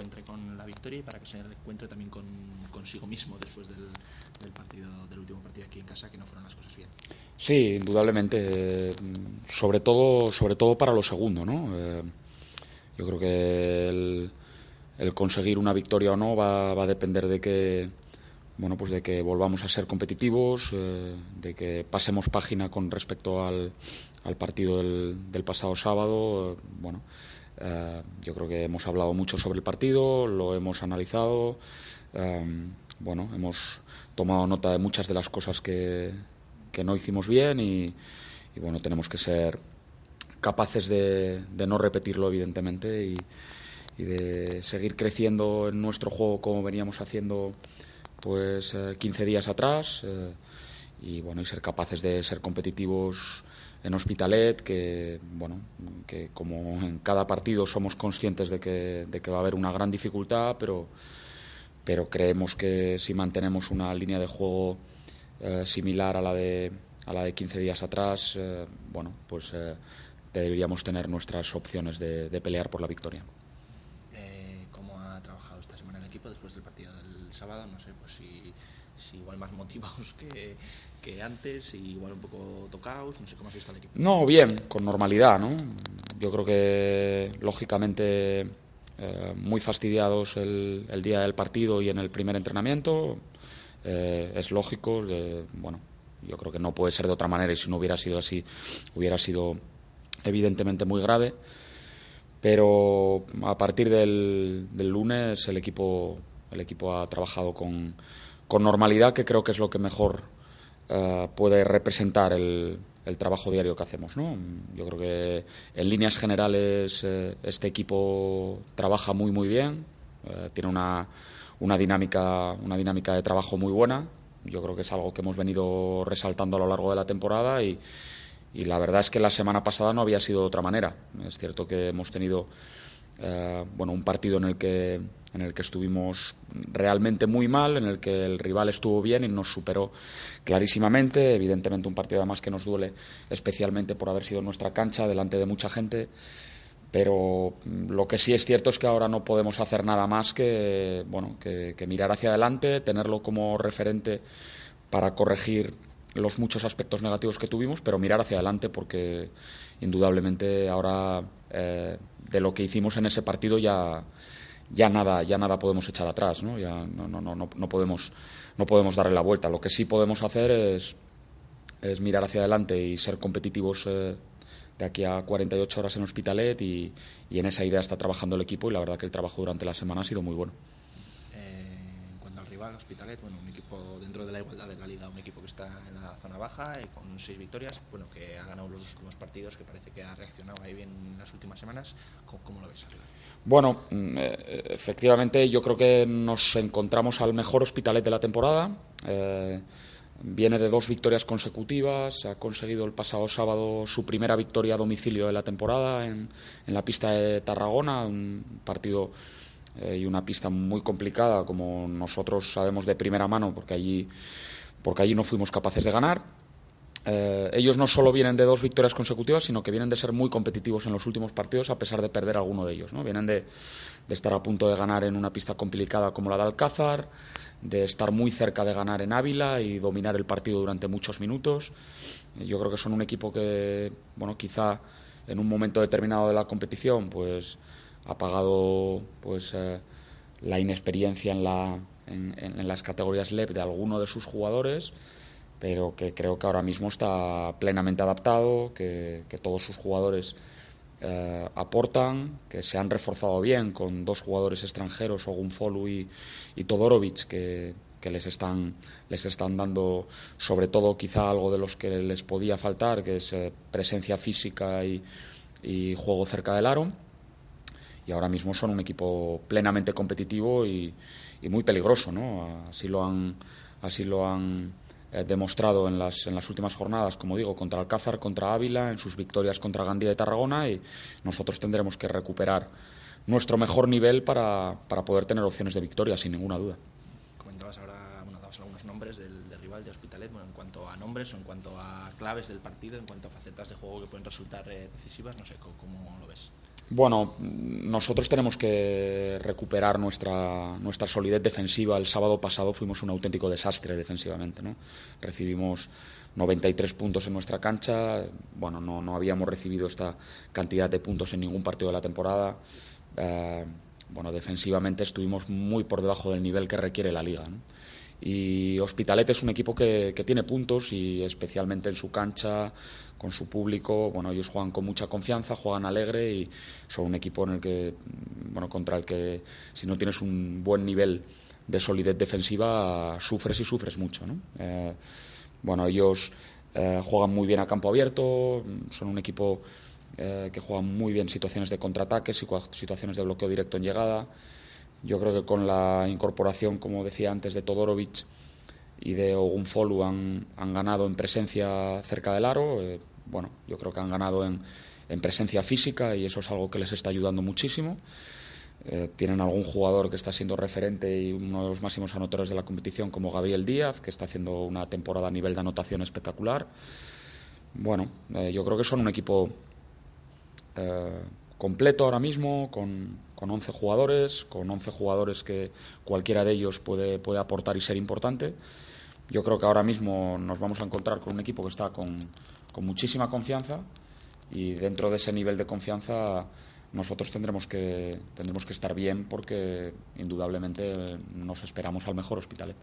reencuentre con la victoria y para que se reencuentre también con consigo mismo después del, del partido del último partido aquí en casa que no fueron las cosas bien. Sí, indudablemente, eh, sobre todo, sobre todo para lo segundo, ¿no? Eh, yo creo que el, el conseguir una victoria o no va, va a depender de que bueno, pues de que volvamos a ser competitivos, eh, de que pasemos página con respecto al, al partido del, del, pasado sábado. bueno, eh, yo creo que hemos hablado mucho sobre el partido, lo hemos analizado, eh, bueno, hemos tomado nota de muchas de las cosas que, que no hicimos bien y, bueno, tenemos que ser capaces de, de no repetirlo, evidentemente, y, y, de seguir creciendo en nuestro juego como veníamos haciendo pues eh, 15 días atrás eh, y bueno y ser capaces de ser competitivos en Hospitalet que bueno que como en cada partido somos conscientes de que, de que va a haber una gran dificultad pero pero creemos que si mantenemos una línea de juego eh, similar a la de a la de 15 días atrás eh, bueno pues eh, deberíamos tener nuestras opciones de, de pelear por la victoria ¿Cómo ha trabajado esta semana el equipo después del partido del sábado? No sé, pues si igual más motivados que, antes, igual un poco tocados, no sé cómo has visto al equipo. No, bien, con normalidad, ¿no? Yo creo que, lógicamente, eh, muy fastidiados el, el, día del partido y en el primer entrenamiento. Eh, es lógico, bueno, yo creo que no puede ser de otra manera y si no hubiera sido así, hubiera sido evidentemente muy grave. Pero a partir del, del lunes el equipo, el equipo ha trabajado con, con normalidad, que creo que es lo que mejor uh, puede representar el, el, trabajo diario que hacemos. ¿no? Yo creo que en líneas generales eh, este equipo trabaja muy muy bien, eh, tiene una, una, dinámica, una dinámica de trabajo muy buena. Yo creo que es algo que hemos venido resaltando a lo largo de la temporada y, y la verdad es que la semana pasada no había sido de otra manera. Es cierto que hemos tenido eh, bueno, un partido en el que en el que estuvimos realmente muy mal, en el que el rival estuvo bien y nos superó clarísimamente. Evidentemente un partido además que nos duele especialmente por haber sido nuestra cancha delante de mucha gente. Pero lo que sí es cierto es que ahora no podemos hacer nada más que, bueno, que mirar hacia adelante, tenerlo como referente para corregir los muchos aspectos negativos que tuvimos, pero mirar hacia adelante porque indudablemente ahora eh, de lo que hicimos en ese partido ya ya nada ya nada podemos echar atrás, ¿no? Ya no, no, no, no podemos no podemos darle la vuelta. Lo que sí podemos hacer es es mirar hacia adelante y ser competitivos eh, de aquí a 48 horas en Hospitalet y, y en esa idea está trabajando el equipo y la verdad que el trabajo durante la semana ha sido muy bueno. Hospitalet, bueno, un equipo dentro de la igualdad de la liga, un equipo que está en la zona baja y con seis victorias, bueno, que ha ganado los últimos partidos, que parece que ha reaccionado ahí bien en las últimas semanas. ¿Cómo, cómo lo ves? Arriba? Bueno, eh, efectivamente yo creo que nos encontramos al mejor Hospitalet de la temporada. Eh, viene de dos victorias consecutivas, ha conseguido el pasado sábado su primera victoria a domicilio de la temporada en, en la pista de Tarragona, un partido eh, y una pista muy complicada, como nosotros sabemos de primera mano, porque allí, porque allí no fuimos capaces de ganar. Eh, ellos no solo vienen de dos victorias consecutivas, sino que vienen de ser muy competitivos en los últimos partidos, a pesar de perder alguno de ellos. ¿no? Vienen de, de estar a punto de ganar en una pista complicada como la de Alcázar, de estar muy cerca de ganar en Ávila y dominar el partido durante muchos minutos. Yo creo que son un equipo que, bueno, quizá en un momento determinado de la competición, pues ha pagado pues eh, la inexperiencia en, la, en, las categorías LEP de alguno de sus jugadores, pero que creo que ahora mismo está plenamente adaptado, que, todos sus jugadores eh, aportan, que se han reforzado bien con dos jugadores extranjeros, Ogunfolu y, y Todorovic, que, que les están, les están dando, sobre todo quizá algo de los que les podía faltar, que es eh, presencia física y, juego cerca del aro. Y ahora mismo son un equipo plenamente competitivo y, muy peligroso, ¿no? Así lo han, así lo han eh, demostrado en las, en las últimas jornadas, como digo, contra Alcázar, contra Ávila, en sus victorias contra Gandía y Tarragona, y nosotros tendremos que recuperar nuestro mejor nivel para, para poder tener opciones de victoria, sin ninguna duda ahora, bueno, dabas algunos nombres del, rival de Hospitalet, bueno, en cuanto a nombres o en cuanto a claves del partido, en cuanto a facetas de juego que pueden resultar eh, decisivas, no sé, ¿cómo, lo ves? Bueno, nosotros tenemos que recuperar nuestra, nuestra solidez defensiva. El sábado pasado fuimos un auténtico desastre defensivamente. ¿no? Recibimos 93 puntos en nuestra cancha. Bueno, no, no habíamos recibido esta cantidad de puntos en ningún partido de la temporada. Eh, bueno, defensivamente estuvimos muy por debajo del nivel que requiere la liga. Y Hospitalet es un equipo que, tiene puntos y especialmente en su cancha, con su público, bueno, ellos juegan con mucha confianza, juegan alegre y son un equipo en el que, bueno, contra el que si no tienes un buen nivel de solidez defensiva, sufres y sufres mucho, eh, bueno, ellos eh, juegan muy bien a campo abierto, son un equipo eh, que juegan muy bien situaciones de contraataque, situaciones de bloqueo directo en llegada. Yo creo que con la incorporación, como decía antes, de Todorovic y de Ogunfolu han, ganado en presencia cerca del aro. Eh, bueno, yo creo que han ganado en, en, presencia física y eso es algo que les está ayudando muchísimo. Eh, tienen algún jugador que está siendo referente y uno de los máximos anotadores de la competición como Gabriel Díaz, que está haciendo una temporada a nivel de anotación espectacular. Bueno, yo creo que son un equipo eh, completo ahora mismo, con, con 11 jugadores, con 11 jugadores que cualquiera de ellos puede, puede aportar y ser importante. Yo creo que ahora mismo nos vamos a encontrar con un equipo que está con, con muchísima confianza y dentro de ese nivel de confianza nosotros tendremos que, tendremos que estar bien porque indudablemente nos esperamos al mejor Hospitalet.